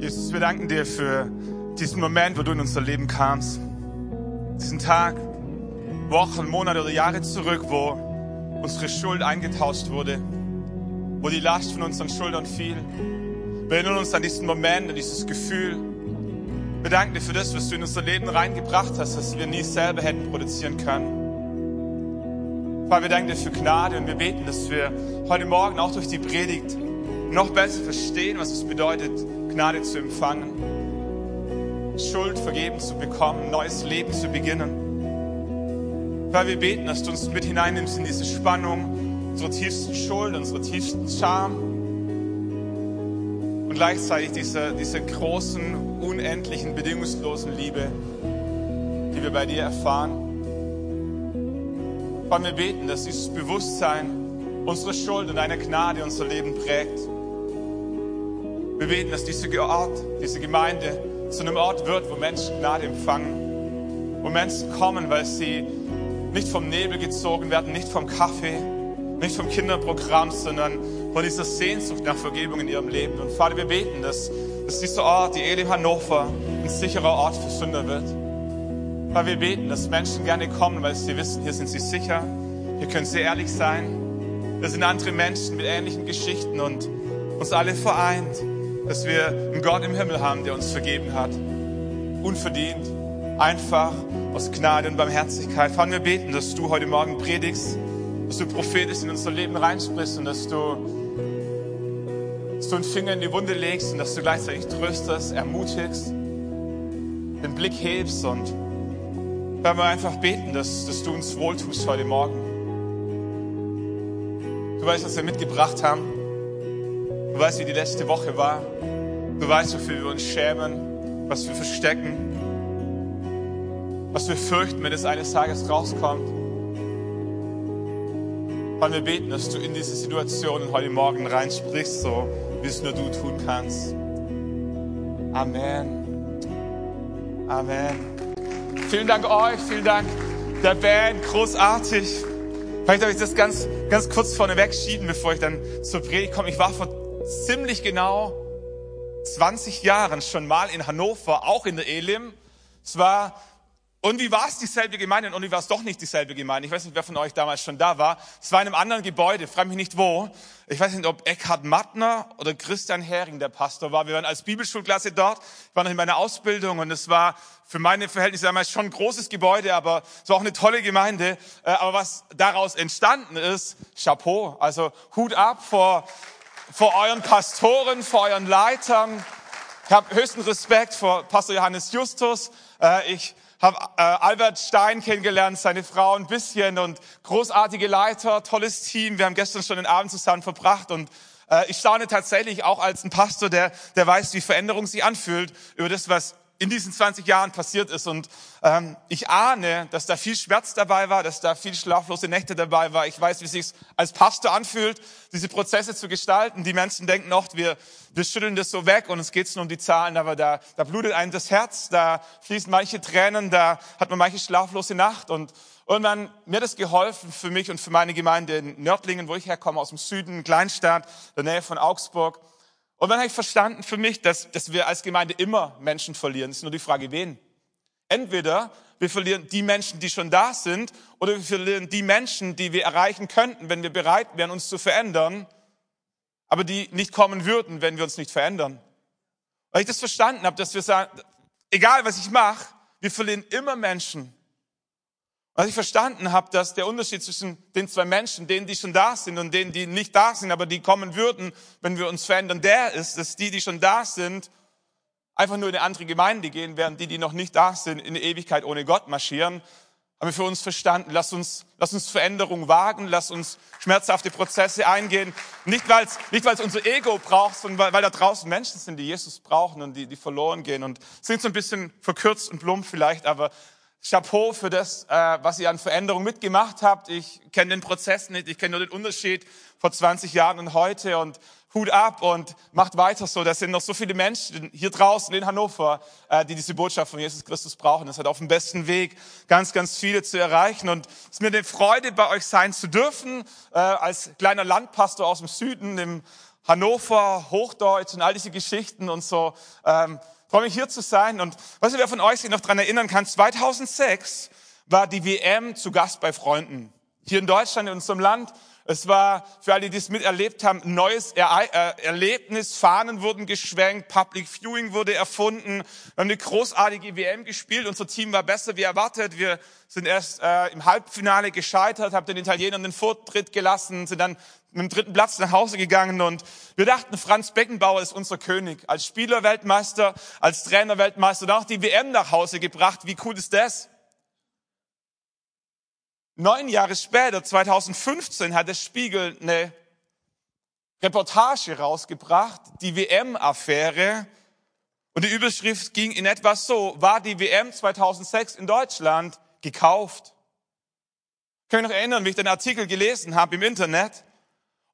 Jesus, wir danken dir für diesen Moment, wo du in unser Leben kamst. Diesen Tag, Wochen, Monate oder Jahre zurück, wo unsere Schuld eingetauscht wurde, wo die Last von unseren Schultern fiel. Wir erinnern uns an diesen Moment, an dieses Gefühl. Wir danken dir für das, was du in unser Leben reingebracht hast, das wir nie selber hätten produzieren können. Vater, wir danken dir für Gnade und wir beten, dass wir heute Morgen auch durch die Predigt noch besser verstehen, was es bedeutet, Gnade zu empfangen, Schuld vergeben zu bekommen, neues Leben zu beginnen. Weil wir beten, dass du uns mit hineinnimmst in diese Spannung, unsere tiefsten Schuld, unsere tiefsten Scham und gleichzeitig diese, diese großen, unendlichen, bedingungslosen Liebe, die wir bei dir erfahren. Weil wir beten, dass dieses Bewusstsein unsere Schuld und deine Gnade unser Leben prägt. Wir beten, dass dieser Ort, diese Gemeinde zu einem Ort wird, wo Menschen Gnade empfangen, wo Menschen kommen, weil sie nicht vom Nebel gezogen werden, nicht vom Kaffee, nicht vom Kinderprogramm, sondern von dieser Sehnsucht nach Vergebung in ihrem Leben. Und Vater, wir beten, dass, dass dieser Ort, die Elim Hannover, ein sicherer Ort für Sünder wird. Weil wir beten, dass Menschen gerne kommen, weil sie wissen, hier sind sie sicher, hier können sie ehrlich sein. Wir sind andere Menschen mit ähnlichen Geschichten und uns alle vereint dass wir einen Gott im Himmel haben, der uns vergeben hat. Unverdient, einfach aus Gnade und Barmherzigkeit. Vater, wir beten, dass du heute Morgen predigst, dass du prophetisch in unser Leben reinsprichst und dass du, dass du einen Finger in die Wunde legst und dass du gleichzeitig tröstest, ermutigst, den Blick hebst und wenn wir einfach beten, dass, dass du uns wohltust heute Morgen. Du weißt, was wir mitgebracht haben. Du weißt, wie die letzte Woche war. Du weißt, wofür wir uns schämen, was wir verstecken, was wir fürchten, wenn es eines Tages rauskommt. Weil wir beten, dass du in diese Situationen heute Morgen reinsprichst, so wie es nur du tun kannst. Amen. Amen. Vielen Dank euch, vielen Dank der Band, großartig. Vielleicht darf ich das ganz, ganz kurz vorneweg schieben, bevor ich dann zur Predigt komme. Ich war vor ziemlich genau 20 Jahren schon mal in Hannover, auch in der Elim. Es war, und wie war es dieselbe Gemeinde und wie war es doch nicht dieselbe Gemeinde? Ich weiß nicht, wer von euch damals schon da war. Es war in einem anderen Gebäude, frage mich nicht wo. Ich weiß nicht, ob Eckhard Mattner oder Christian Hering der Pastor war. Wir waren als Bibelschulklasse dort, ich war noch in meiner Ausbildung und es war für meine Verhältnisse damals schon ein großes Gebäude, aber es war auch eine tolle Gemeinde. Äh, aber was daraus entstanden ist, Chapeau, also Hut ab vor vor euren Pastoren, vor euren Leitern. Ich habe höchsten Respekt vor Pastor Johannes Justus. Äh, ich habe äh, Albert Stein kennengelernt, seine Frau ein bisschen und großartige Leiter, tolles Team. Wir haben gestern schon den Abend zusammen verbracht und äh, ich staune tatsächlich auch als ein Pastor, der, der weiß, wie Veränderung sich anfühlt, über das, was in diesen 20 Jahren passiert ist. Und ähm, ich ahne, dass da viel Schmerz dabei war, dass da viel schlaflose Nächte dabei war. Ich weiß, wie es sich als Pastor anfühlt, diese Prozesse zu gestalten. Die Menschen denken oft, wir, wir schütteln das so weg und es geht nur um die Zahlen, aber da, da blutet einem das Herz, da fließen manche Tränen, da hat man manche schlaflose Nacht. Und irgendwann mir es geholfen für mich und für meine Gemeinde in Nördlingen, wo ich herkomme, aus dem Süden, Kleinstadt, der Nähe von Augsburg und dann habe ich verstanden für mich, dass, dass wir als Gemeinde immer Menschen verlieren. Es ist nur die Frage, wen. Entweder wir verlieren die Menschen, die schon da sind, oder wir verlieren die Menschen, die wir erreichen könnten, wenn wir bereit wären, uns zu verändern, aber die nicht kommen würden, wenn wir uns nicht verändern. Weil ich das verstanden habe, dass wir sagen, egal was ich mache, wir verlieren immer Menschen, als ich verstanden habe, dass der Unterschied zwischen den zwei Menschen, denen, die schon da sind und denen, die nicht da sind, aber die kommen würden, wenn wir uns verändern, der ist, dass die, die schon da sind, einfach nur in eine andere Gemeinde gehen, während die, die noch nicht da sind, in Ewigkeit ohne Gott marschieren. Haben wir für uns verstanden, lass uns, lass uns Veränderung wagen, lass uns schmerzhafte Prozesse eingehen. Nicht, weil es nicht weil's unser Ego braucht, sondern weil, weil da draußen Menschen sind, die Jesus brauchen und die, die verloren gehen. Und sind so ein bisschen verkürzt und plump vielleicht, aber Chapeau für das, äh, was ihr an Veränderung mitgemacht habt. Ich kenne den Prozess nicht, ich kenne nur den Unterschied vor 20 Jahren und heute und Hut ab und macht weiter so. Da sind noch so viele Menschen hier draußen in Hannover, äh, die diese Botschaft von Jesus Christus brauchen. Es hat auf dem besten Weg, ganz, ganz viele zu erreichen. Und es ist mir eine Freude, bei euch sein zu dürfen, äh, als kleiner Landpastor aus dem Süden, im Hannover, Hochdeutsch und all diese Geschichten und so. Freue mich hier zu sein. Und was wer von euch sich noch dran erinnern kann, 2006 war die WM zu Gast bei Freunden. Hier in Deutschland, in unserem Land. Es war, für alle, die es miterlebt haben, ein neues äh, Erlebnis. Fahnen wurden geschwenkt, Public Viewing wurde erfunden. Wir haben eine großartige WM gespielt. Unser Team war besser wie erwartet. Wir sind erst äh, im Halbfinale gescheitert, haben den Italienern den Vortritt gelassen, sind dann mit dem dritten Platz nach Hause gegangen und wir dachten, Franz Beckenbauer ist unser König. Als Spieler Weltmeister, als Trainer Weltmeister und auch die WM nach Hause gebracht. Wie cool ist das? Neun Jahre später, 2015, hat der Spiegel eine Reportage rausgebracht, die WM-Affäre. Und die Überschrift ging in etwa so, war die WM 2006 in Deutschland gekauft? Kann mich noch erinnern, wie ich den Artikel gelesen habe im Internet.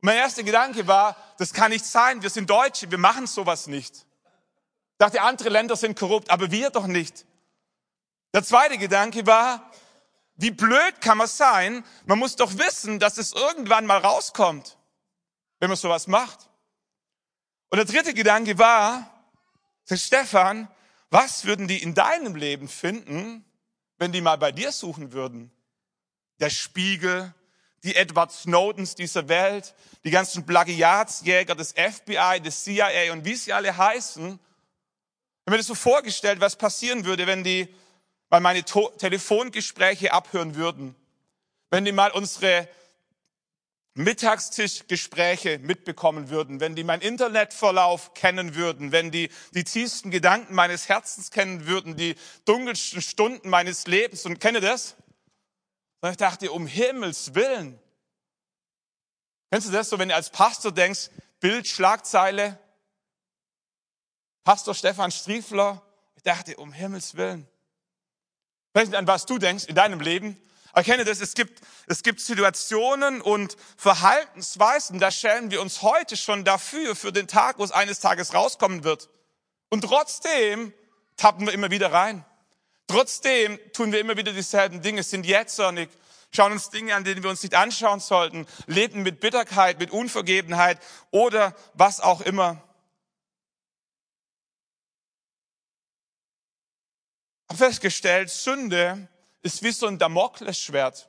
Mein erster Gedanke war, das kann nicht sein, wir sind Deutsche, wir machen sowas nicht. Ich dachte, andere Länder sind korrupt, aber wir doch nicht. Der zweite Gedanke war, wie blöd kann man sein? Man muss doch wissen, dass es irgendwann mal rauskommt, wenn man sowas macht. Und der dritte Gedanke war, Stefan, was würden die in deinem Leben finden, wenn die mal bei dir suchen würden? Der Spiegel, die Edward Snowdens dieser Welt, die ganzen Plagiatsjäger des FBI, des CIA und wie sie alle heißen. Ich habe mir das so vorgestellt, was passieren würde, wenn die mal meine to Telefongespräche abhören würden, wenn die mal unsere Mittagstischgespräche mitbekommen würden, wenn die meinen Internetverlauf kennen würden, wenn die die tiefsten Gedanken meines Herzens kennen würden, die dunkelsten Stunden meines Lebens. Und kenne das? Und ich dachte, um Himmels Willen. Kennst du das so, wenn du als Pastor denkst, Bild, Schlagzeile, Pastor Stefan Striefler? Ich dachte, um Himmels Willen. Ich weiß nicht, an was du denkst in deinem Leben. Erkenne das, es gibt, es gibt Situationen und Verhaltensweisen, da stellen wir uns heute schon dafür, für den Tag, wo es eines Tages rauskommen wird. Und trotzdem tappen wir immer wieder rein. Trotzdem tun wir immer wieder dieselben Dinge, sind jetzornig, schauen uns Dinge an, denen wir uns nicht anschauen sollten, leben mit Bitterkeit, mit Unvergebenheit oder was auch immer. habe festgestellt, Sünde ist wie so ein Damoklesschwert.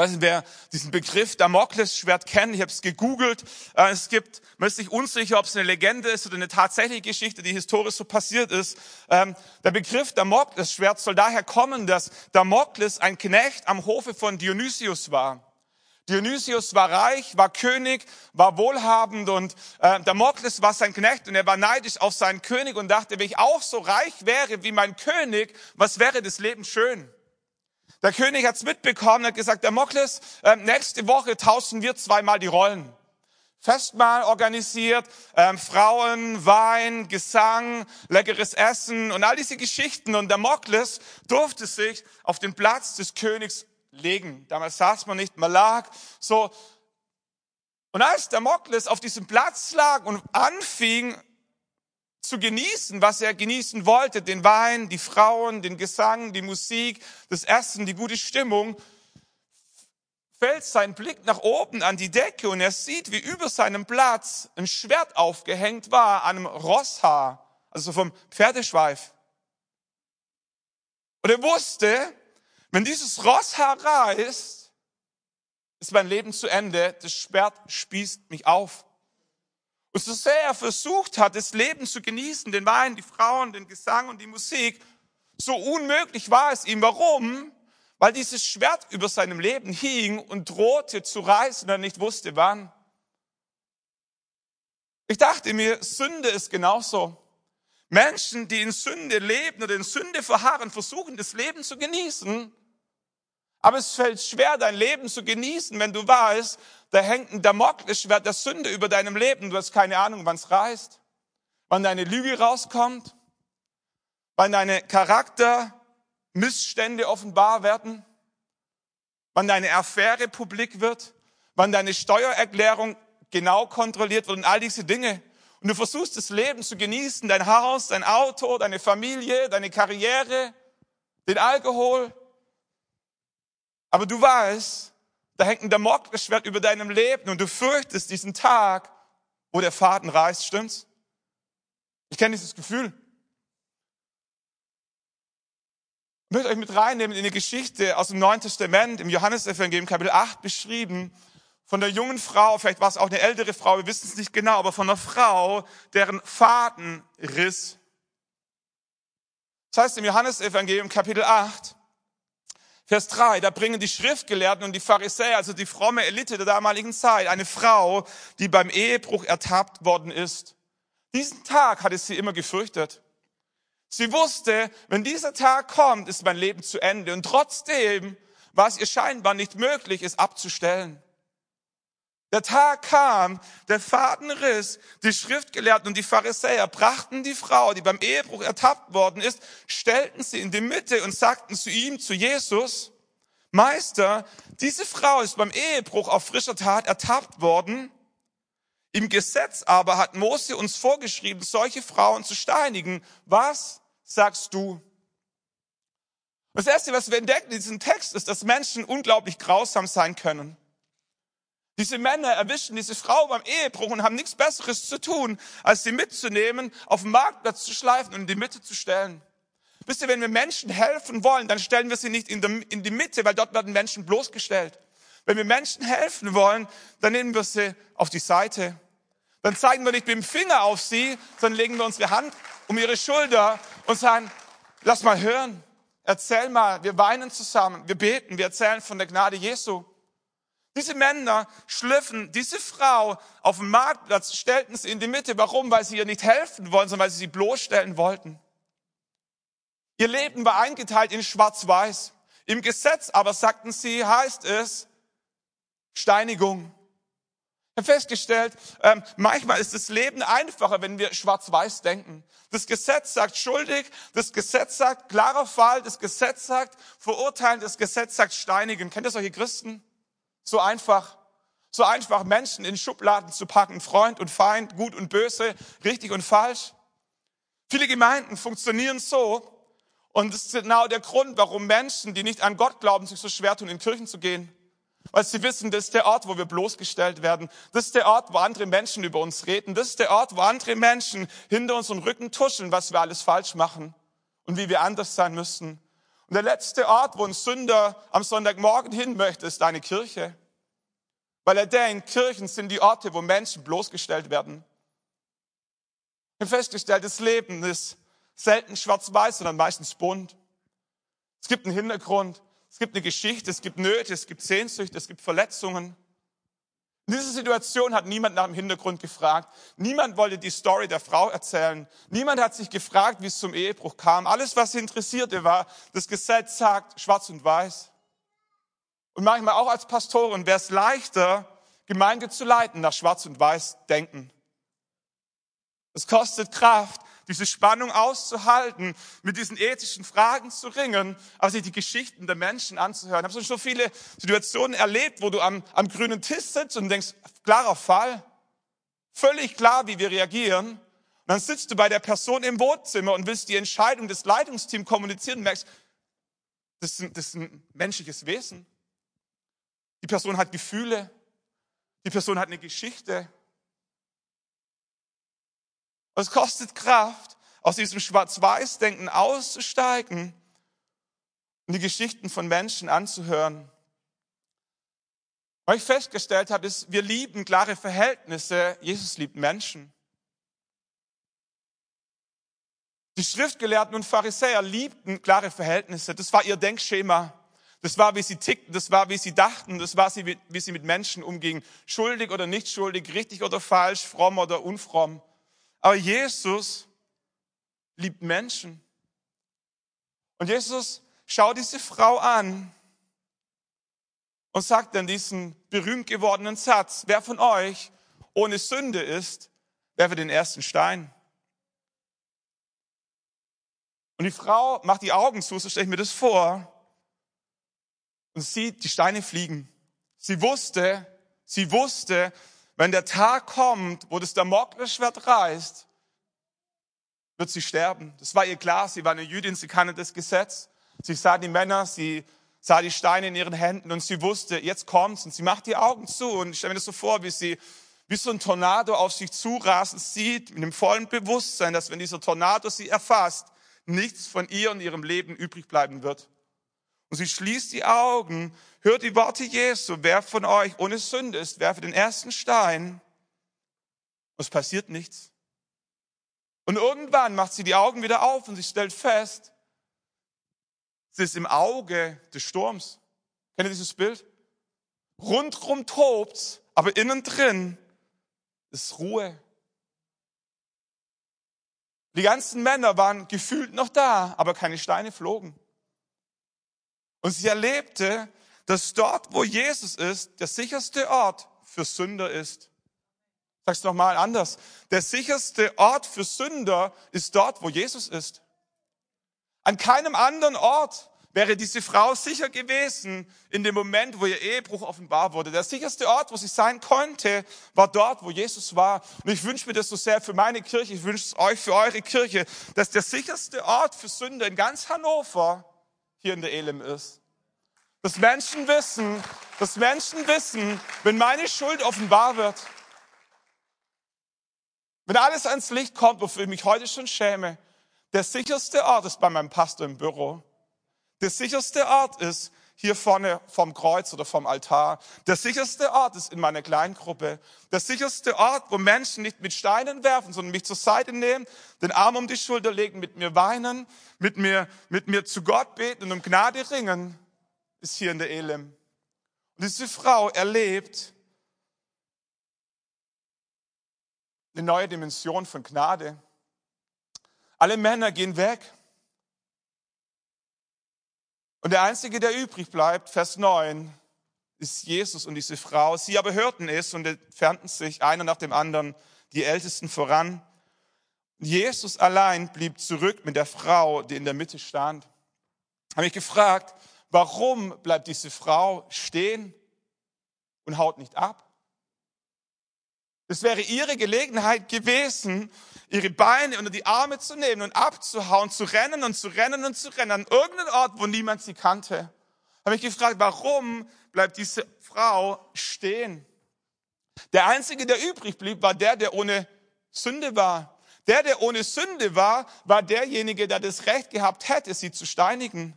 Weiß nicht, wer diesen Begriff Damoklesschwert kennt. Ich habe es gegoogelt. Äh, es gibt, man ist sich unsicher, ob es eine Legende ist oder eine tatsächliche Geschichte, die historisch so passiert ist. Ähm, der Begriff Damoklesschwert soll daher kommen, dass Damokles ein Knecht am Hofe von Dionysius war. Dionysius war reich, war König, war wohlhabend und äh, Damokles war sein Knecht und er war neidisch auf seinen König und dachte, wenn ich auch so reich wäre wie mein König, was wäre das Leben schön? Der König hat's mitbekommen, hat gesagt, Damokles, äh, nächste Woche tauschen wir zweimal die Rollen. Festmahl organisiert, ähm, Frauen, Wein, Gesang, leckeres Essen und all diese Geschichten. Und Damokles durfte sich auf den Platz des Königs legen. Damals saß man nicht, man lag so. Und als Damokles auf diesem Platz lag und anfing zu genießen, was er genießen wollte, den Wein, die Frauen, den Gesang, die Musik, das Essen, die gute Stimmung, fällt sein Blick nach oben an die Decke und er sieht, wie über seinem Platz ein Schwert aufgehängt war an einem Rosshaar, also vom Pferdeschweif. Und er wusste, wenn dieses Rosshaar reißt, ist mein Leben zu Ende. Das Schwert spießt mich auf. Und so sehr er versucht hat, das Leben zu genießen, den Wein, die Frauen, den Gesang und die Musik, so unmöglich war es ihm. Warum? Weil dieses Schwert über seinem Leben hing und drohte zu reißen und er nicht wusste wann. Ich dachte mir, Sünde ist genauso. Menschen, die in Sünde leben oder in Sünde verharren, versuchen das Leben zu genießen. Aber es fällt schwer, dein Leben zu genießen, wenn du weißt, da hängt ein Damoklesschwert der Sünde über deinem Leben. Du hast keine Ahnung, wann es reißt, wann deine Lüge rauskommt, wann deine Charaktermissstände offenbar werden, wann deine Affäre publik wird, wann deine Steuererklärung genau kontrolliert wird und all diese Dinge. Und du versuchst das Leben zu genießen, dein Haus, dein Auto, deine Familie, deine Karriere, den Alkohol, aber du weißt, da hängt ein Damoklesschwert über deinem Leben und du fürchtest diesen Tag, wo der Faden reißt, stimmt's? Ich kenne dieses Gefühl. Ich möchte euch mit reinnehmen in die Geschichte aus dem Neuen Testament, im Johannesevangelium Kapitel 8 beschrieben, von der jungen Frau, vielleicht war es auch eine ältere Frau, wir wissen es nicht genau, aber von einer Frau, deren Faden riss. Das heißt im Johannesevangelium Kapitel 8, Vers 3, da bringen die Schriftgelehrten und die Pharisäer, also die fromme Elite der damaligen Zeit, eine Frau, die beim Ehebruch ertappt worden ist. Diesen Tag hatte sie immer gefürchtet. Sie wusste, wenn dieser Tag kommt, ist mein Leben zu Ende. Und trotzdem war es ihr scheinbar nicht möglich, es abzustellen. Der Tag kam, der Faden riss, die Schriftgelehrten und die Pharisäer brachten die Frau, die beim Ehebruch ertappt worden ist, stellten sie in die Mitte und sagten zu ihm, zu Jesus, Meister, diese Frau ist beim Ehebruch auf frischer Tat ertappt worden. Im Gesetz aber hat Mose uns vorgeschrieben, solche Frauen zu steinigen. Was sagst du? Das Erste, was wir entdecken in diesem Text, ist, dass Menschen unglaublich grausam sein können. Diese Männer erwischen diese Frau beim Ehebruch und haben nichts Besseres zu tun, als sie mitzunehmen, auf den Marktplatz zu schleifen und in die Mitte zu stellen. Wisst ihr, wenn wir Menschen helfen wollen, dann stellen wir sie nicht in die Mitte, weil dort werden Menschen bloßgestellt. Wenn wir Menschen helfen wollen, dann nehmen wir sie auf die Seite. Dann zeigen wir nicht mit dem Finger auf sie, sondern legen wir unsere Hand um ihre Schulter und sagen, lass mal hören, erzähl mal, wir weinen zusammen, wir beten, wir erzählen von der Gnade Jesu. Diese Männer schliffen diese Frau auf dem Marktplatz, stellten sie in die Mitte. Warum? Weil sie ihr nicht helfen wollen, sondern weil sie sie bloßstellen wollten. Ihr Leben war eingeteilt in Schwarz-Weiß. Im Gesetz aber, sagten sie, heißt es, Steinigung. Ich habe festgestellt, ähm, manchmal ist das Leben einfacher, wenn wir schwarz-weiß denken. Das Gesetz sagt schuldig, das Gesetz sagt klarer Fall, das Gesetz sagt verurteilen, das Gesetz sagt steinigen. Kennt ihr solche Christen? So einfach, so einfach Menschen in Schubladen zu packen, Freund und Feind, gut und böse, richtig und falsch. Viele Gemeinden funktionieren so und das ist genau der Grund, warum Menschen, die nicht an Gott glauben, sich so schwer tun, in Kirchen zu gehen. Weil sie wissen, das ist der Ort, wo wir bloßgestellt werden. Das ist der Ort, wo andere Menschen über uns reden. Das ist der Ort, wo andere Menschen hinter unserem Rücken tuscheln, was wir alles falsch machen und wie wir anders sein müssen. Und der letzte Ort, wo ein Sünder am Sonntagmorgen hin möchte, ist deine Kirche. Weil er denkt, Kirchen sind die Orte, wo Menschen bloßgestellt werden. Ich habe festgestellt, das Leben ist selten schwarz-weiß, sondern meistens bunt. Es gibt einen Hintergrund. Es gibt eine Geschichte, es gibt Nöte, es gibt Sehnsüchte, es gibt Verletzungen. In dieser Situation hat niemand nach dem Hintergrund gefragt. Niemand wollte die Story der Frau erzählen. Niemand hat sich gefragt, wie es zum Ehebruch kam. Alles, was sie interessierte, war, das Gesetz sagt schwarz und weiß. Und manchmal auch als Pastorin wäre es leichter, Gemeinde zu leiten nach schwarz und weiß denken. Es kostet Kraft, diese Spannung auszuhalten, mit diesen ethischen Fragen zu ringen, aber sich die Geschichten der Menschen anzuhören. Ich habe schon so viele Situationen erlebt, wo du am, am grünen Tisch sitzt und denkst, klarer Fall, völlig klar, wie wir reagieren. Und dann sitzt du bei der Person im Wohnzimmer und willst die Entscheidung des Leitungsteams kommunizieren und merkst, das ist, ein, das ist ein menschliches Wesen. Die Person hat Gefühle. Die Person hat eine Geschichte. Es kostet Kraft, aus diesem Schwarz-Weiß-Denken auszusteigen und die Geschichten von Menschen anzuhören. Was ich festgestellt habe, ist, wir lieben klare Verhältnisse. Jesus liebt Menschen. Die Schriftgelehrten und Pharisäer liebten klare Verhältnisse. Das war ihr Denkschema. Das war, wie sie tickten, das war, wie sie dachten, das war, wie sie mit Menschen umgingen. Schuldig oder nicht schuldig, richtig oder falsch, fromm oder unfromm. Aber Jesus liebt Menschen. Und Jesus schaut diese Frau an und sagt dann diesen berühmt gewordenen Satz, wer von euch ohne Sünde ist, werfe den ersten Stein. Und die Frau macht die Augen zu, so stelle ich mir das vor, und sieht die Steine fliegen. Sie wusste, sie wusste, wenn der Tag kommt, wo das Damoklesschwert reißt, wird sie sterben. Das war ihr klar. Sie war eine Jüdin, sie kannte das Gesetz. Sie sah die Männer, sie sah die Steine in ihren Händen und sie wusste, jetzt kommt's. Und sie macht die Augen zu und ich stelle mir das so vor, wie sie wie so ein Tornado auf sich zurasen sieht, mit dem vollen Bewusstsein, dass wenn dieser Tornado sie erfasst, nichts von ihr und ihrem Leben übrig bleiben wird. Und sie schließt die Augen, hört die Worte Jesu, wer von euch ohne Sünde ist, werfe den ersten Stein. Und es passiert nichts. Und irgendwann macht sie die Augen wieder auf und sie stellt fest, sie ist im Auge des Sturms. Kennt ihr dieses Bild? Rundrum tobt's, aber innen drin ist Ruhe. Die ganzen Männer waren gefühlt noch da, aber keine Steine flogen. Und sie erlebte, dass dort, wo Jesus ist, der sicherste Ort für Sünder ist. Sag's nochmal anders. Der sicherste Ort für Sünder ist dort, wo Jesus ist. An keinem anderen Ort wäre diese Frau sicher gewesen in dem Moment, wo ihr Ehebruch offenbar wurde. Der sicherste Ort, wo sie sein konnte, war dort, wo Jesus war. Und ich wünsche mir das so sehr für meine Kirche, ich wünsche es euch für eure Kirche, dass der sicherste Ort für Sünder in ganz Hannover hier in der Elim ist. Dass Menschen wissen, dass Menschen wissen, wenn meine Schuld offenbar wird, wenn alles ans Licht kommt, wofür ich mich heute schon schäme, der sicherste Ort ist bei meinem Pastor im Büro. Der sicherste Ort ist hier vorne vom Kreuz oder vom Altar. Der sicherste Ort ist in meiner Kleingruppe. Der sicherste Ort, wo Menschen nicht mit Steinen werfen, sondern mich zur Seite nehmen, den Arm um die Schulter legen, mit mir weinen, mit mir, mit mir zu Gott beten und um Gnade ringen, ist hier in der Elim. Und diese Frau erlebt, eine neue Dimension von Gnade. Alle Männer gehen weg. Und der Einzige, der übrig bleibt, Vers 9, ist Jesus und diese Frau. Sie aber hörten es und entfernten sich einer nach dem anderen, die Ältesten voran. Jesus allein blieb zurück mit der Frau, die in der Mitte stand. Habe ich gefragt, warum bleibt diese Frau stehen und haut nicht ab? Es wäre ihre Gelegenheit gewesen, ihre Beine unter die Arme zu nehmen und abzuhauen, zu rennen und zu rennen und zu rennen an irgendeinen Ort, wo niemand sie kannte. Habe ich gefragt, warum bleibt diese Frau stehen? Der einzige, der übrig blieb, war der, der ohne Sünde war. Der, der ohne Sünde war, war derjenige, der das Recht gehabt hätte, sie zu steinigen.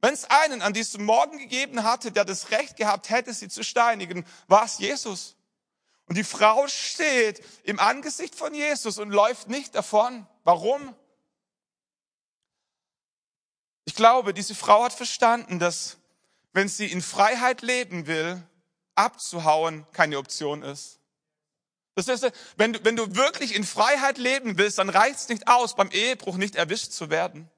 Wenn es einen an diesem Morgen gegeben hatte, der das Recht gehabt hätte, sie zu steinigen, war es Jesus. Und die Frau steht im Angesicht von Jesus und läuft nicht davon. Warum? Ich glaube, diese Frau hat verstanden, dass wenn sie in Freiheit leben will, abzuhauen keine Option ist. Das heißt, wenn du, wenn du wirklich in Freiheit leben willst, dann reicht es nicht aus, beim Ehebruch nicht erwischt zu werden.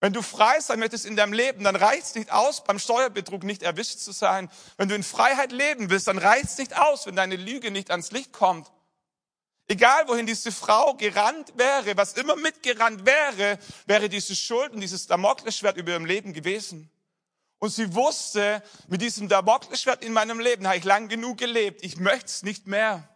Wenn du frei sein möchtest in deinem Leben, dann reicht es nicht aus, beim Steuerbetrug nicht erwischt zu sein. Wenn du in Freiheit leben willst, dann reicht es nicht aus, wenn deine Lüge nicht ans Licht kommt. Egal wohin diese Frau gerannt wäre, was immer mitgerannt wäre, wäre diese Schuld und dieses Damoklesschwert über ihrem Leben gewesen. Und sie wusste, mit diesem Damoklesschwert in meinem Leben habe ich lang genug gelebt. Ich möchte es nicht mehr.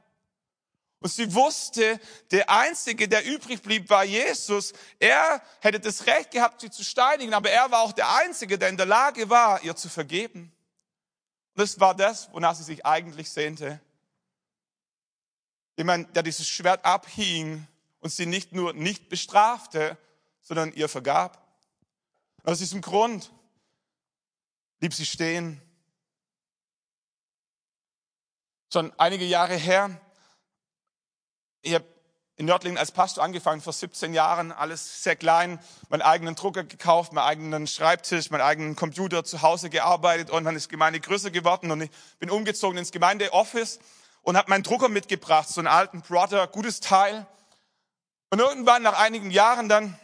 Und sie wusste, der Einzige, der übrig blieb, war Jesus. Er hätte das Recht gehabt, sie zu steinigen, aber er war auch der Einzige, der in der Lage war, ihr zu vergeben. Und das war das, wonach sie sich eigentlich sehnte. Jemand, der dieses Schwert abhing und sie nicht nur nicht bestrafte, sondern ihr vergab. aus diesem Grund blieb sie stehen. Schon einige Jahre her ich habe in Nördlingen als Pastor angefangen vor 17 Jahren, alles sehr klein, meinen eigenen Drucker gekauft, meinen eigenen Schreibtisch, meinen eigenen Computer zu Hause gearbeitet und dann ist Gemeinde größer geworden und ich bin umgezogen ins Gemeindeoffice und habe meinen Drucker mitgebracht, so einen alten Brother, gutes Teil. Und irgendwann nach einigen Jahren dann,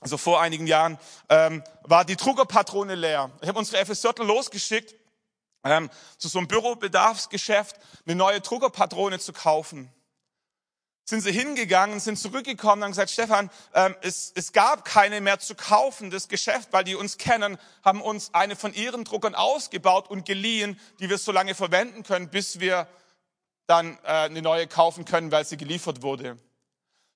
also vor einigen Jahren, ähm, war die Druckerpatrone leer. Ich habe unsere FSJ losgeschickt, ähm, zu so einem Bürobedarfsgeschäft eine neue Druckerpatrone zu kaufen sind sie hingegangen, sind zurückgekommen und haben gesagt, Stefan, ähm, es, es gab keine mehr zu kaufen. Das Geschäft, weil die uns kennen, haben uns eine von ihren Druckern ausgebaut und geliehen, die wir so lange verwenden können, bis wir dann äh, eine neue kaufen können, weil sie geliefert wurde.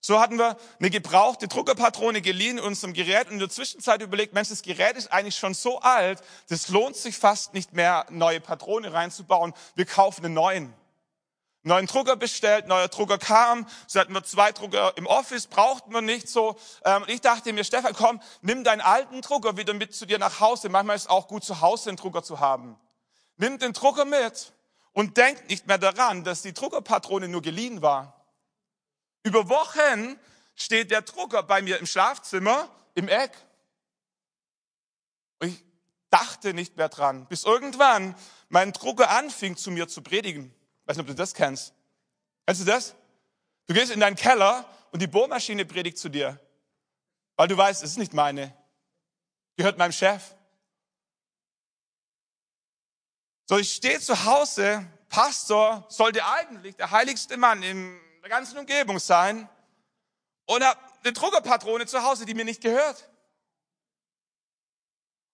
So hatten wir eine gebrauchte Druckerpatrone geliehen in unserem Gerät und in der Zwischenzeit überlegt, Mensch, das Gerät ist eigentlich schon so alt, das lohnt sich fast nicht mehr, neue Patrone reinzubauen. Wir kaufen einen neuen. Neuen Drucker bestellt, neuer Drucker kam, so hatten wir zwei Drucker im Office, brauchten wir nicht so. Ähm, ich dachte mir, Stefan, komm, nimm deinen alten Drucker wieder mit zu dir nach Hause. Manchmal ist es auch gut, zu Hause einen Drucker zu haben. Nimm den Drucker mit und denk nicht mehr daran, dass die Druckerpatrone nur geliehen war. Über Wochen steht der Drucker bei mir im Schlafzimmer, im Eck. Und ich dachte nicht mehr dran, bis irgendwann mein Drucker anfing, zu mir zu predigen. Weiß nicht, ob du das kennst. Kennst du das? Du gehst in deinen Keller und die Bohrmaschine predigt zu dir, weil du weißt, es ist nicht meine, gehört meinem Chef. So, ich stehe zu Hause, Pastor sollte eigentlich der heiligste Mann in der ganzen Umgebung sein und habe eine Druckerpatrone zu Hause, die mir nicht gehört.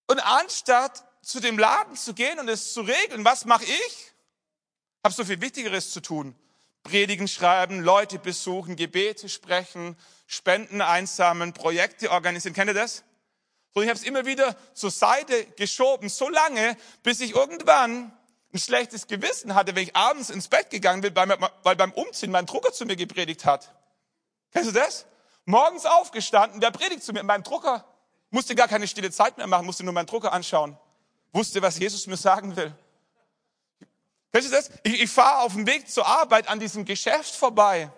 Und anstatt zu dem Laden zu gehen und es zu regeln, was mache ich? Habe so viel Wichtigeres zu tun. Predigen schreiben, Leute besuchen, Gebete sprechen, Spenden einsammeln, Projekte organisieren. Kennt ihr das? So, ich habe es immer wieder zur Seite geschoben, so lange, bis ich irgendwann ein schlechtes Gewissen hatte, wenn ich abends ins Bett gegangen bin, weil beim Umziehen mein Drucker zu mir gepredigt hat. Kennst du das? Morgens aufgestanden, wer predigt zu mir? Mein Drucker. Musste gar keine stille Zeit mehr machen, musste nur meinen Drucker anschauen. Wusste, was Jesus mir sagen will. Verstehst du das? Ich, ich fahre auf dem Weg zur Arbeit an diesem Geschäft vorbei.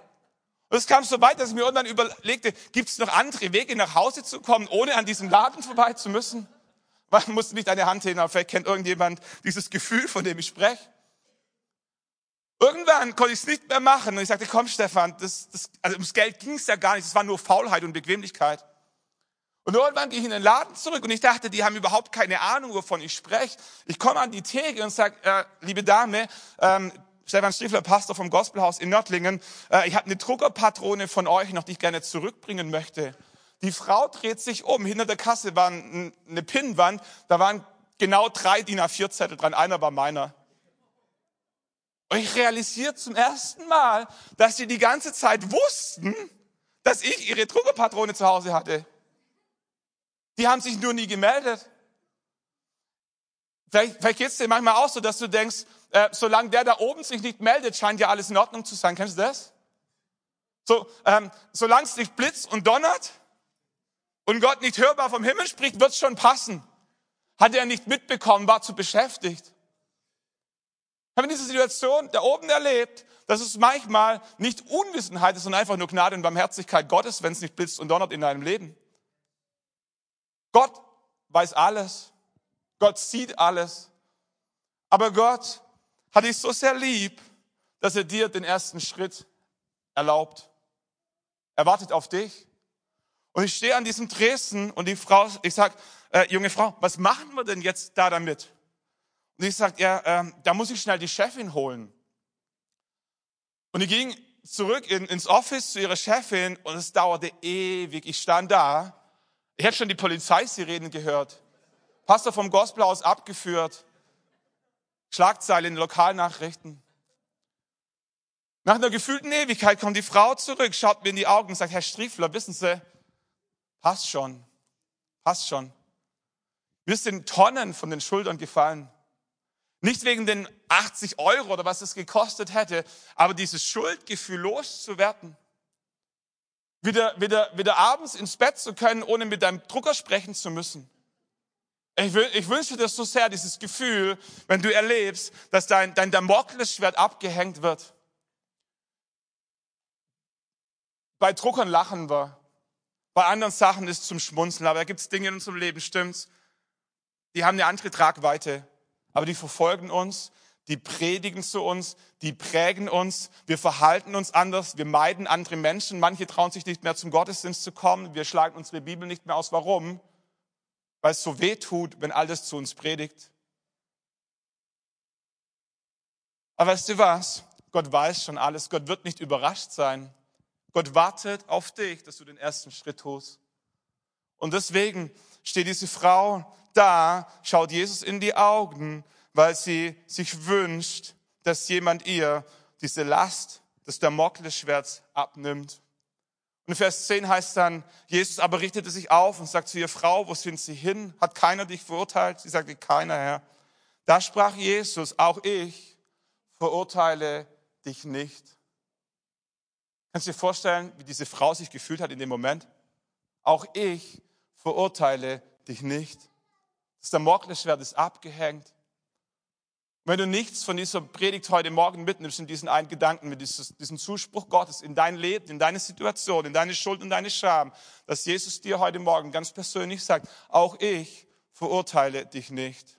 Und es kam so weit, dass ich mir irgendwann überlegte, gibt es noch andere Wege, nach Hause zu kommen, ohne an diesem Laden vorbei zu müssen? Man muss nicht eine Hand heben, aber vielleicht kennt irgendjemand dieses Gefühl, von dem ich spreche. Irgendwann konnte ich es nicht mehr machen und ich sagte, komm Stefan, das, das, also ums Geld ging es ja gar nicht, es war nur Faulheit und Bequemlichkeit. Und irgendwann gehe ich in den Laden zurück und ich dachte, die haben überhaupt keine Ahnung, wovon ich spreche. Ich komme an die Theke und sage, äh, liebe Dame, ähm, Stefan Stiefler, Pastor vom Gospelhaus in Nördlingen, äh, ich habe eine Druckerpatrone von euch noch, die ich gerne zurückbringen möchte. Die Frau dreht sich um. Hinter der Kasse war eine Pinnwand, da waren genau drei DIN A4-Zettel dran, einer war meiner. Und ich realisiere zum ersten Mal, dass sie die ganze Zeit wussten, dass ich ihre Druckerpatrone zu Hause hatte. Die haben sich nur nie gemeldet. Vielleicht, vielleicht geht es dir manchmal auch so, dass du denkst, äh, solange der da oben sich nicht meldet, scheint ja alles in Ordnung zu sein. Kennst du das? So, ähm, solange es nicht blitzt und donnert und Gott nicht hörbar vom Himmel spricht, wird es schon passen. Hat er nicht mitbekommen, war zu beschäftigt. Ich habe diese Situation da oben erlebt, dass es manchmal nicht Unwissenheit ist, sondern einfach nur Gnade und Barmherzigkeit Gottes, wenn es nicht blitzt und donnert in deinem Leben. Gott weiß alles. Gott sieht alles. Aber Gott hat dich so sehr lieb, dass er dir den ersten Schritt erlaubt. Er wartet auf dich. Und ich stehe an diesem Dresden und die Frau, ich sag, äh, junge Frau, was machen wir denn jetzt da damit? Und ich sag, ja, äh, da muss ich schnell die Chefin holen. Und ich ging zurück in, ins Office zu ihrer Chefin und es dauerte ewig. Ich stand da ich hätte schon die Polizeisirenen gehört. Pastor vom Gospelhaus abgeführt. Schlagzeile in den Lokalnachrichten. Nach einer gefühlten Ewigkeit kommt die Frau zurück, schaut mir in die Augen und sagt, Herr Striefler, wissen Sie, passt schon, passt schon. Wir sind Tonnen von den Schultern gefallen. Nicht wegen den 80 Euro oder was es gekostet hätte, aber dieses Schuldgefühl loszuwerden wieder, wieder, wieder abends ins Bett zu können, ohne mit deinem Drucker sprechen zu müssen. Ich, ich wünsche dir so sehr dieses Gefühl, wenn du erlebst, dass dein, dein Damoklesschwert abgehängt wird. Bei Druckern lachen wir. Bei anderen Sachen ist es zum Schmunzeln. Aber da gibt es Dinge in unserem Leben, stimmt's? Die haben eine andere Tragweite. Aber die verfolgen uns die predigen zu uns, die prägen uns, wir verhalten uns anders, wir meiden andere Menschen, manche trauen sich nicht mehr zum Gottesdienst zu kommen, wir schlagen unsere Bibel nicht mehr aus. Warum? Weil es so weh tut, wenn alles zu uns predigt. Aber weißt du was? Gott weiß schon alles, Gott wird nicht überrascht sein. Gott wartet auf dich, dass du den ersten Schritt tust. Und deswegen steht diese Frau da, schaut Jesus in die Augen weil sie sich wünscht, dass jemand ihr diese Last des Damoklesschwerts abnimmt. Und in Vers 10 heißt dann, Jesus aber richtete sich auf und sagt zu ihr, Frau, wo sind Sie hin? Hat keiner dich verurteilt? Sie sagte, keiner, Herr. Da sprach Jesus, auch ich verurteile dich nicht. Kannst du dir vorstellen, wie diese Frau sich gefühlt hat in dem Moment? Auch ich verurteile dich nicht. Das Damoklesschwert ist abgehängt. Wenn du nichts von dieser Predigt heute Morgen mitnimmst, in diesen einen Gedanken, mit diesen Zuspruch Gottes in dein Leben, in deine Situation, in deine Schuld und deine Scham, dass Jesus dir heute Morgen ganz persönlich sagt, auch ich verurteile dich nicht.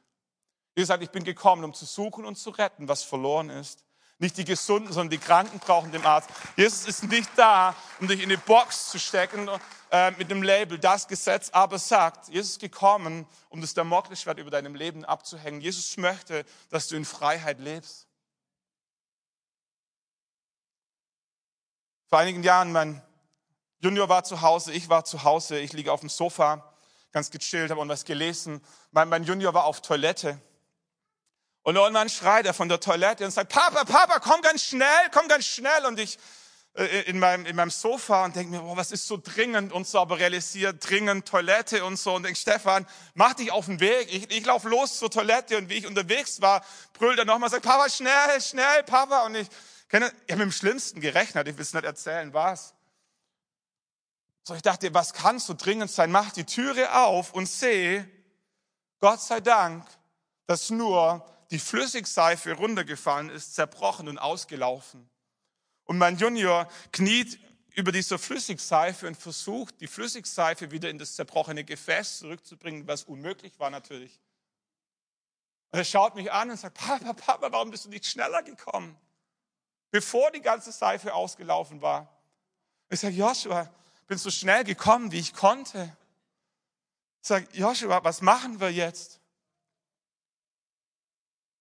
Wie gesagt, ich bin gekommen, um zu suchen und zu retten, was verloren ist. Nicht die Gesunden, sondern die Kranken brauchen den Arzt. Jesus ist nicht da, um dich in eine Box zu stecken äh, mit dem Label, das Gesetz aber sagt. Jesus ist gekommen, um das Damoklesschwert über deinem Leben abzuhängen. Jesus möchte, dass du in Freiheit lebst. Vor einigen Jahren, mein Junior war zu Hause, ich war zu Hause, ich liege auf dem Sofa, ganz gechillt, habe was gelesen. Mein, mein Junior war auf Toilette und irgendwann schreit er von der Toilette und sagt, Papa, Papa, komm ganz schnell, komm ganz schnell. Und ich äh, in meinem, in meinem Sofa und denke mir, oh, was ist so dringend und so, aber realisiert, dringend Toilette und so. Und denke, Stefan, mach dich auf den Weg. Ich, ich laufe los zur Toilette und wie ich unterwegs war, brüllt er nochmal, sagt, Papa, schnell, schnell, Papa. Und ich kenne, ich habe mit dem Schlimmsten gerechnet, ich will es nicht erzählen, was. So, ich dachte, was kann so dringend sein? Mach die Türe auf und sehe, Gott sei Dank, dass nur die Flüssigseife runtergefallen ist, zerbrochen und ausgelaufen. Und mein Junior kniet über dieser Flüssigseife und versucht, die Flüssigseife wieder in das zerbrochene Gefäß zurückzubringen, was unmöglich war natürlich. Und er schaut mich an und sagt, Papa, Papa, warum bist du nicht schneller gekommen? Bevor die ganze Seife ausgelaufen war. Ich sage, Joshua, bin so schnell gekommen, wie ich konnte. Ich sage, Joshua, was machen wir jetzt?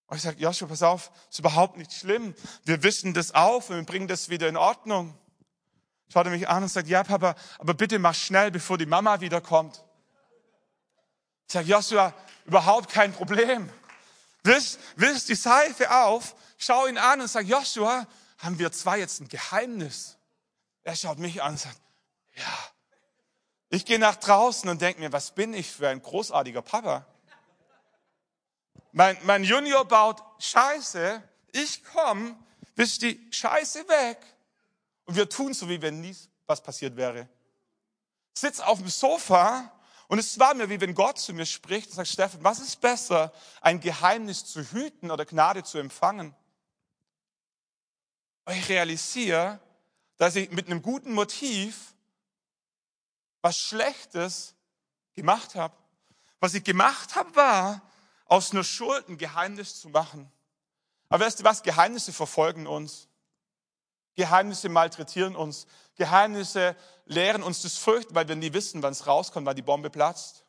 Und ich sage, Joshua, pass auf, ist überhaupt nicht schlimm. Wir wischen das auf und wir bringen das wieder in Ordnung. Schaut er mich an und sagt, ja, Papa, aber bitte mach schnell, bevor die Mama wiederkommt. Ich sage, Joshua, überhaupt kein Problem. Wisch, wisch die Seife auf, schau ihn an und sag, Joshua, haben wir zwei jetzt ein Geheimnis? Er schaut mich an und sagt, ja. Ich gehe nach draußen und denke mir, was bin ich für ein großartiger Papa? Mein, mein Junior baut Scheiße, ich komme, wisch die Scheiße weg und wir tun so, wie wenn nie was passiert wäre. Sitz auf dem Sofa und es war mir, wie wenn Gott zu mir spricht und sagt, Steffen, was ist besser, ein Geheimnis zu hüten oder Gnade zu empfangen? Und ich realisiere, dass ich mit einem guten Motiv was Schlechtes gemacht habe. Was ich gemacht habe, war, aus einer Schuld ein Geheimnis zu machen. Aber weißt du was? Geheimnisse verfolgen uns. Geheimnisse malträtieren uns. Geheimnisse lehren uns das Fürchten, weil wir nie wissen, wann es rauskommt, wann die Bombe platzt.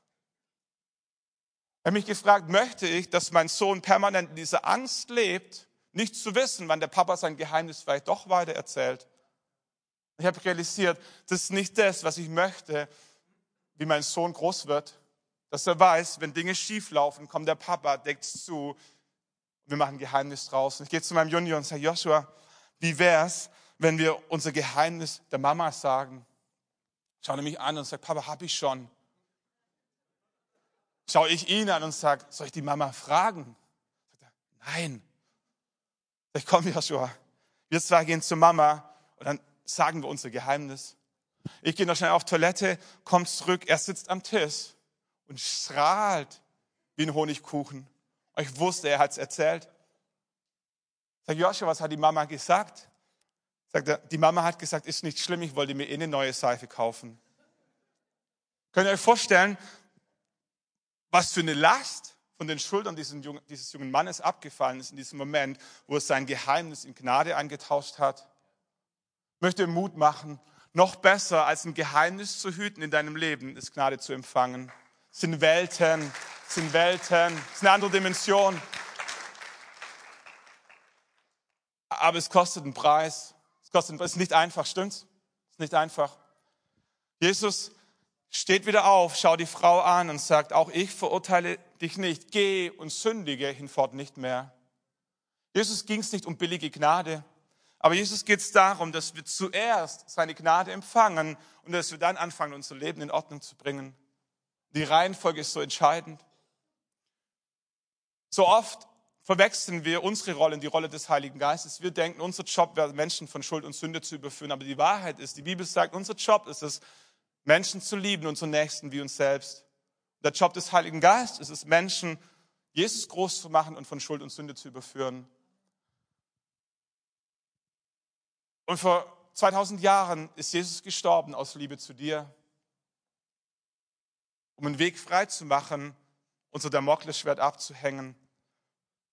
Ich habe mich gefragt, möchte ich, dass mein Sohn permanent in dieser Angst lebt, nicht zu wissen, wann der Papa sein Geheimnis vielleicht doch weiter erzählt. Ich habe realisiert, das ist nicht das, was ich möchte, wie mein Sohn groß wird dass er weiß, wenn Dinge schief laufen, kommt der Papa, deckt's zu, wir machen Geheimnis draus. Und ich gehe zu meinem Junior und sage, Joshua, wie wär's, wenn wir unser Geheimnis der Mama sagen? Schau mich an und sagt, Papa, hab ich schon. Schau ich ihn an und sage, soll ich die Mama fragen? Nein. Ich komme, Joshua. Wir zwei gehen zur Mama und dann sagen wir unser Geheimnis. Ich gehe noch schnell auf Toilette, komme zurück, er sitzt am Tisch und strahlt wie ein Honigkuchen. Ich wusste, er hat es erzählt. Sag Joshua, was hat die Mama gesagt? Sagt er, die Mama hat gesagt, ist nicht schlimm, ich wollte mir eh eine neue Seife kaufen. Könnt ihr euch vorstellen, was für eine Last von den Schultern dieses jungen, dieses jungen Mannes abgefallen ist in diesem Moment, wo er sein Geheimnis in Gnade eingetauscht hat? Ich möchte Mut machen, noch besser als ein Geheimnis zu hüten in deinem Leben, ist Gnade zu empfangen sind Welten, sind Welten, ist eine andere Dimension. Aber es kostet einen Preis. Es kostet, ist nicht einfach, stimmt's? Es ist nicht einfach. Jesus steht wieder auf, schaut die Frau an und sagt, auch ich verurteile dich nicht. Geh und sündige hinfort nicht mehr. Jesus ging es nicht um billige Gnade, aber Jesus geht es darum, dass wir zuerst seine Gnade empfangen und dass wir dann anfangen, unser Leben in Ordnung zu bringen. Die Reihenfolge ist so entscheidend. So oft verwechseln wir unsere Rolle in die Rolle des Heiligen Geistes. Wir denken, unser Job wäre, Menschen von Schuld und Sünde zu überführen. Aber die Wahrheit ist, die Bibel sagt, unser Job ist es, Menschen zu lieben, unseren Nächsten wie uns selbst. Der Job des Heiligen Geistes ist es, Menschen Jesus groß zu machen und von Schuld und Sünde zu überführen. Und vor 2000 Jahren ist Jesus gestorben aus Liebe zu dir, um einen Weg frei zu machen, unser Damoklesschwert abzuhängen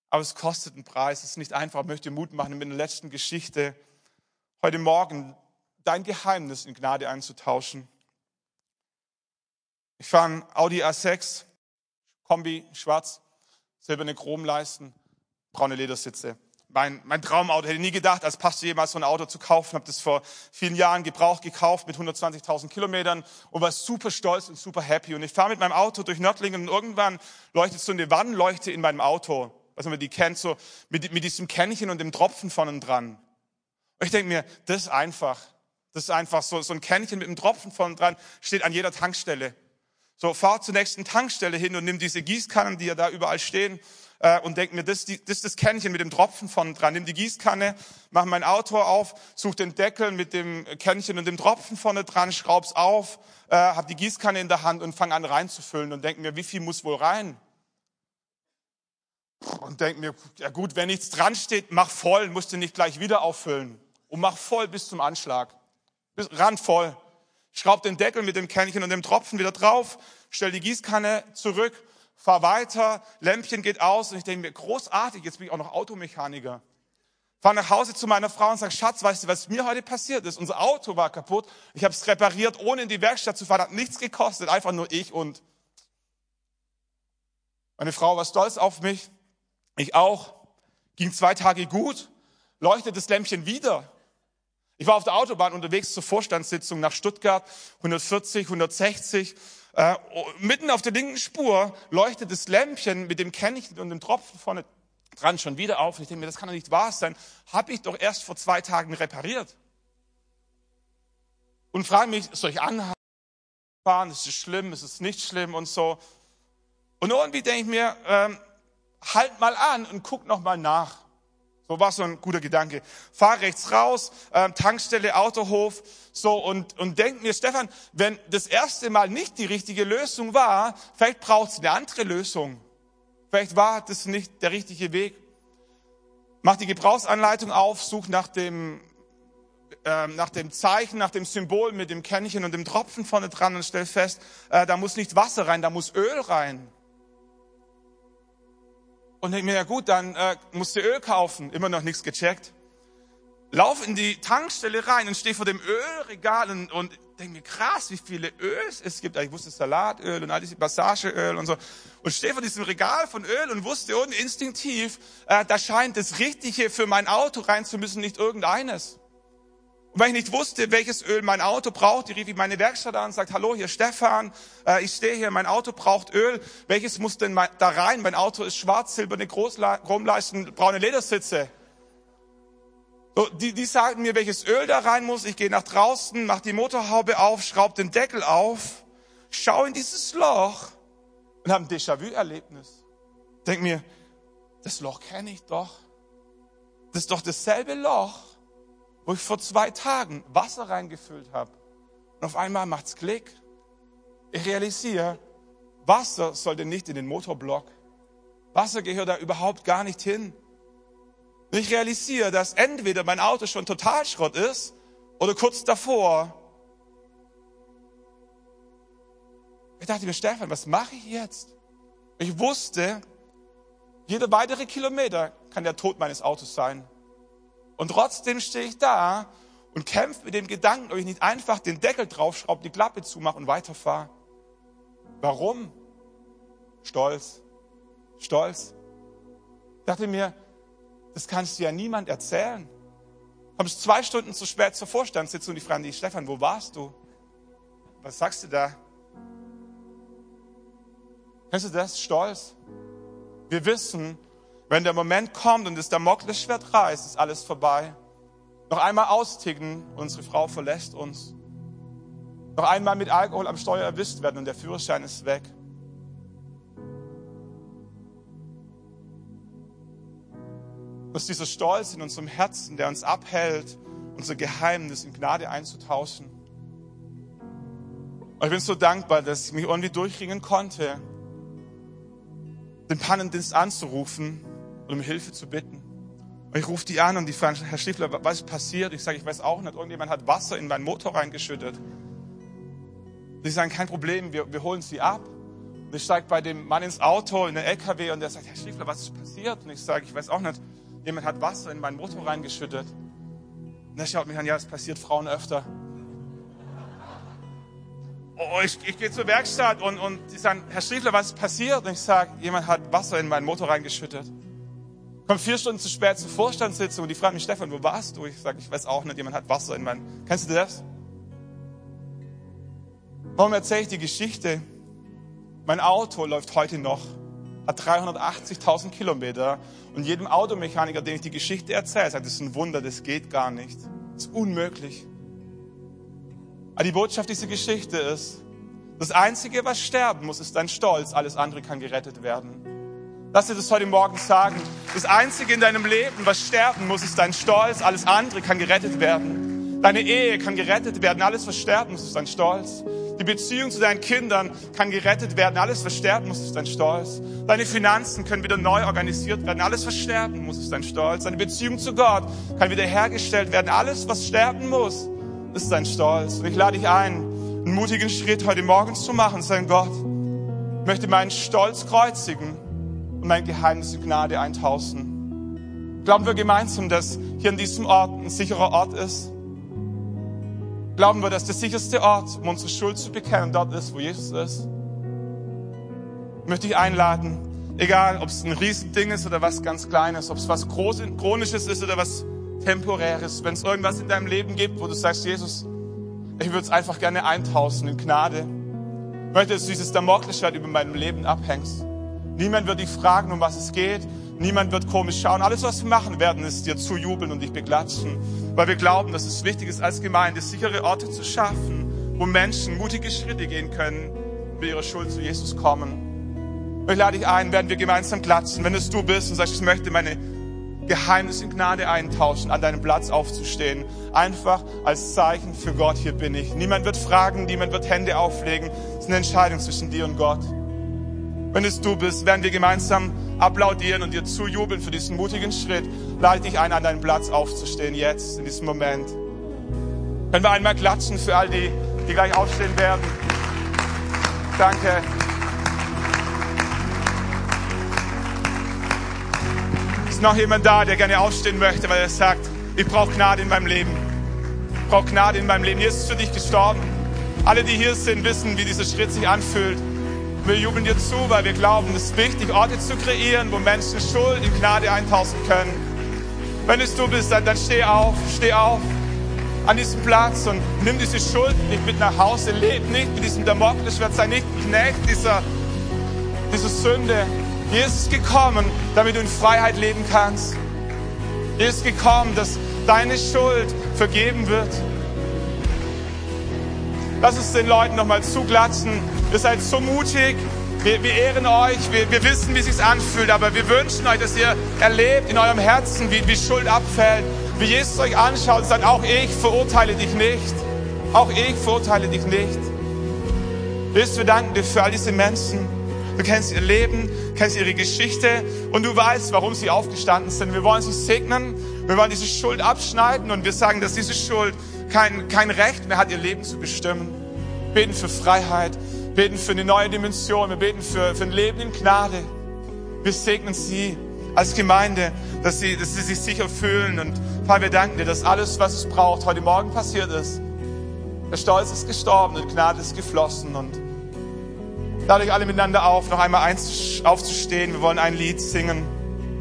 aber es kostet einen Preis. Es ist nicht einfach. Ich möchte Mut machen mit der letzten Geschichte. Heute Morgen dein Geheimnis in Gnade einzutauschen. Ich fahre ein Audi A6, Kombi, schwarz, silberne Chromleisten, braune Ledersitze. Mein, mein Traumauto. Hätte nie gedacht, als Pastor jemals so ein Auto zu kaufen. Habe das vor vielen Jahren gebraucht gekauft mit 120.000 Kilometern und war super stolz und super happy. Und ich fahre mit meinem Auto durch Nördlingen und irgendwann leuchtet so eine Warnleuchte in meinem Auto was man die kennt, so mit, mit diesem Kännchen und dem Tropfen vorne dran. Und ich denke mir, das ist einfach. Das ist einfach so, so ein Kännchen mit einem Tropfen vorne dran, steht an jeder Tankstelle. So, fahr zur nächsten Tankstelle hin und nimm diese Gießkannen, die ja da überall stehen, äh, und denk mir, das, die, das ist das Kännchen mit dem Tropfen vorne dran. Nimm die Gießkanne, mach mein Auto auf, such den Deckel mit dem Kännchen und dem Tropfen vorne dran, schraub's auf, äh, hab die Gießkanne in der Hand und fang an reinzufüllen und denk mir, wie viel muss wohl rein? und denke mir, ja gut, wenn nichts dran steht, mach voll, musst du nicht gleich wieder auffüllen. Und mach voll bis zum Anschlag. Bis, randvoll. Schraub den Deckel mit dem Kännchen und dem Tropfen wieder drauf, stell die Gießkanne zurück, fahr weiter, Lämpchen geht aus und ich denke mir, großartig, jetzt bin ich auch noch Automechaniker. Fahr nach Hause zu meiner Frau und sage, Schatz, weißt du, was mir heute passiert ist? Unser Auto war kaputt, ich habe es repariert, ohne in die Werkstatt zu fahren, hat nichts gekostet, einfach nur ich und meine Frau war stolz auf mich, ich auch. Ging zwei Tage gut, leuchtet das Lämpchen wieder. Ich war auf der Autobahn unterwegs zur Vorstandssitzung nach Stuttgart, 140, 160. Äh, mitten auf der linken Spur leuchtet das Lämpchen mit dem Kännchen und dem Tropfen vorne dran schon wieder auf. Und ich denke mir, das kann doch nicht wahr sein. Habe ich doch erst vor zwei Tagen repariert. Und frage mich, soll ich anfahren? Ist es schlimm? Ist es nicht schlimm? Und so. Und irgendwie denke ich mir, ähm, halt mal an und guck noch mal nach. So war so ein guter Gedanke. Fahr rechts raus, äh, Tankstelle, Autohof, so und, und denk mir, Stefan, wenn das erste Mal nicht die richtige Lösung war, vielleicht braucht es eine andere Lösung. Vielleicht war das nicht der richtige Weg. Mach die Gebrauchsanleitung auf, such nach dem, äh, nach dem Zeichen, nach dem Symbol mit dem Kännchen und dem Tropfen vorne dran und stell fest, äh, da muss nicht Wasser rein, da muss Öl rein. Und denke mir, ja gut, dann äh, musst du Öl kaufen. Immer noch nichts gecheckt. Lauf in die Tankstelle rein und stehe vor dem Ölregal und, und denke mir, krass, wie viele Öls es gibt. Ich wusste Salatöl und all diese Passageöl und so. Und stehe vor diesem Regal von Öl und wusste und instinktiv, äh, da scheint das Richtige für mein Auto rein zu müssen, nicht irgendeines. Und weil ich nicht wusste, welches Öl mein Auto braucht, rief ich meine Werkstatt an und sagte, hallo, hier Stefan, äh, ich stehe hier, mein Auto braucht Öl. Welches muss denn da rein? Mein Auto ist schwarz, silberne Chromleisten, braune Ledersitze. So, die, die sagten mir, welches Öl da rein muss. Ich gehe nach draußen, mach die Motorhaube auf, schraub den Deckel auf, schau in dieses Loch und habe ein Déjà-vu-Erlebnis. Denk mir, das Loch kenne ich doch. Das ist doch dasselbe Loch wo ich vor zwei Tagen Wasser reingefüllt habe. Und auf einmal macht's Klick. Ich realisiere, Wasser sollte nicht in den Motorblock. Wasser gehört da überhaupt gar nicht hin. Und ich realisiere, dass entweder mein Auto schon total Schrott ist oder kurz davor. Ich dachte mir, Stefan, was mache ich jetzt? Ich wusste, jeder weitere Kilometer kann der Tod meines Autos sein. Und trotzdem stehe ich da und kämpfe mit dem Gedanken, ob ich nicht einfach den Deckel draufschraube, die Klappe zumache und weiterfahre. Warum? Stolz. Stolz. Ich dachte mir, das kannst du ja niemand erzählen. Kommst zwei Stunden zu spät zur Vorstandssitzung und ich frage dich, Stefan, wo warst du? Was sagst du da? Kennst du das? Stolz. Wir wissen, wenn der Moment kommt und das Damoklesschwert reißt, ist alles vorbei. Noch einmal austicken, unsere Frau verlässt uns. Noch einmal mit Alkohol am Steuer erwischt werden und der Führerschein ist weg. dass dieser Stolz in unserem Herzen, der uns abhält, unser Geheimnis in Gnade einzutauschen. Und ich bin so dankbar, dass ich mich irgendwie durchringen konnte, den Pannendienst anzurufen und um Hilfe zu bitten. Und ich rufe die an und die fragen, Herr Stiefler, was ist passiert? Ich sage, ich weiß auch nicht. Irgendjemand hat Wasser in meinen Motor reingeschüttet. Die sagen, kein Problem, wir, wir holen sie ab. Und ich steige bei dem Mann ins Auto, in den LKW und der sagt, Herr Stiefler, was ist passiert? Und ich sage, ich weiß auch nicht, jemand hat Wasser in meinen Motor reingeschüttet. Und er schaut mich an, ja, das passiert Frauen öfter. Oh, ich, ich gehe zur Werkstatt und, und die sagen, Herr Stiefler, was ist passiert? Und ich sage, jemand hat Wasser in meinen Motor reingeschüttet. Kommt vier Stunden zu spät zur Vorstandssitzung und die fragen mich, Stefan, wo warst du? Ich sage, ich weiß auch nicht, jemand hat Wasser in meinen... Kennst du das? Warum erzähle ich die Geschichte? Mein Auto läuft heute noch, hat 380.000 Kilometer und jedem Automechaniker, dem ich die Geschichte erzähle, sagt, das ist ein Wunder, das geht gar nicht. Das ist unmöglich. Aber die Botschaft dieser Geschichte ist, das Einzige, was sterben muss, ist dein Stolz. Alles andere kann gerettet werden. Lass dir das heute Morgen sagen. Das Einzige in deinem Leben, was sterben muss, ist dein Stolz. Alles andere kann gerettet werden. Deine Ehe kann gerettet werden. Alles, was sterben muss, ist dein Stolz. Die Beziehung zu deinen Kindern kann gerettet werden. Alles, was sterben muss, ist dein Stolz. Deine Finanzen können wieder neu organisiert werden. Alles, was sterben muss, ist dein Stolz. Deine Beziehung zu Gott kann wieder hergestellt werden. Alles, was sterben muss, ist dein Stolz. Und ich lade dich ein, einen mutigen Schritt heute Morgen zu machen. Sagen, Gott, ich möchte meinen Stolz kreuzigen und mein Geheimnis in Gnade eintauschen. Glauben wir gemeinsam, dass hier an diesem Ort ein sicherer Ort ist? Glauben wir, dass der sicherste Ort, um unsere Schuld zu bekennen, dort ist, wo Jesus ist? Ich möchte dich einladen, egal ob es ein Riesending ist oder was ganz Kleines, ob es was Chronisches ist oder was Temporäres, wenn es irgendwas in deinem Leben gibt, wo du sagst, Jesus, ich würde es einfach gerne eintauschen in Gnade. Ich möchte, dass du dieses Damoklesschwert über meinem Leben abhängst. Niemand wird dich fragen, um was es geht. Niemand wird komisch schauen. Alles, was wir machen werden, ist dir zujubeln und dich beklatschen. Weil wir glauben, dass es wichtig ist, als Gemeinde sichere Orte zu schaffen, wo Menschen mutige Schritte gehen können, mit ihrer Schuld zu Jesus kommen. Ich lade dich ein, werden wir gemeinsam klatschen. Wenn es du bist und sagst, ich möchte meine Geheimnis in Gnade eintauschen, an deinem Platz aufzustehen. Einfach als Zeichen für Gott, hier bin ich. Niemand wird fragen, niemand wird Hände auflegen. Es ist eine Entscheidung zwischen dir und Gott. Wenn es du bist, werden wir gemeinsam applaudieren und dir zujubeln für diesen mutigen Schritt. Lade dich ein, an deinem Platz aufzustehen, jetzt, in diesem Moment. Können wir einmal klatschen für all die, die gleich aufstehen werden. Danke. Ist noch jemand da, der gerne aufstehen möchte, weil er sagt, ich brauche Gnade in meinem Leben. Ich brauche Gnade in meinem Leben. Jesus ist für dich gestorben. Alle, die hier sind, wissen, wie dieser Schritt sich anfühlt. Wir jubeln dir zu, weil wir glauben, es ist wichtig, Orte zu kreieren, wo Menschen Schuld in Gnade eintauschen können. Wenn es du bist, dann, dann steh auf, steh auf an diesem Platz und nimm diese Schuld nicht mit nach Hause. Leb nicht mit diesem Damoklesschwert, sei nicht Knecht dieser, dieser Sünde. Jesus ist gekommen, damit du in Freiheit leben kannst. Jesus ist gekommen, dass deine Schuld vergeben wird. Lass uns den Leuten nochmal zuglatschen. Ihr seid so mutig. Wir, wir ehren euch. Wir, wir wissen, wie es sich anfühlt. Aber wir wünschen euch, dass ihr erlebt in eurem Herzen, wie, wie Schuld abfällt. Wie Jesus euch anschaut und sagt, auch ich verurteile dich nicht. Auch ich verurteile dich nicht. Jesus, wir danken dir für all diese Menschen. Du kennst ihr Leben, kennst ihre Geschichte und du weißt, warum sie aufgestanden sind. Wir wollen sie segnen. Wir wollen diese Schuld abschneiden und wir sagen, dass diese Schuld kein, kein Recht mehr hat, ihr Leben zu bestimmen. Beten für Freiheit, beten für eine neue Dimension, wir beten für, für ein Leben in Gnade. Wir segnen sie als Gemeinde, dass sie, dass sie sich sicher fühlen. Und Vater, wir danken dir, dass alles, was es braucht, heute Morgen passiert ist. Der Stolz ist gestorben und Gnade ist geflossen. Und dadurch alle miteinander auf, noch einmal eins aufzustehen. Wir wollen ein Lied singen.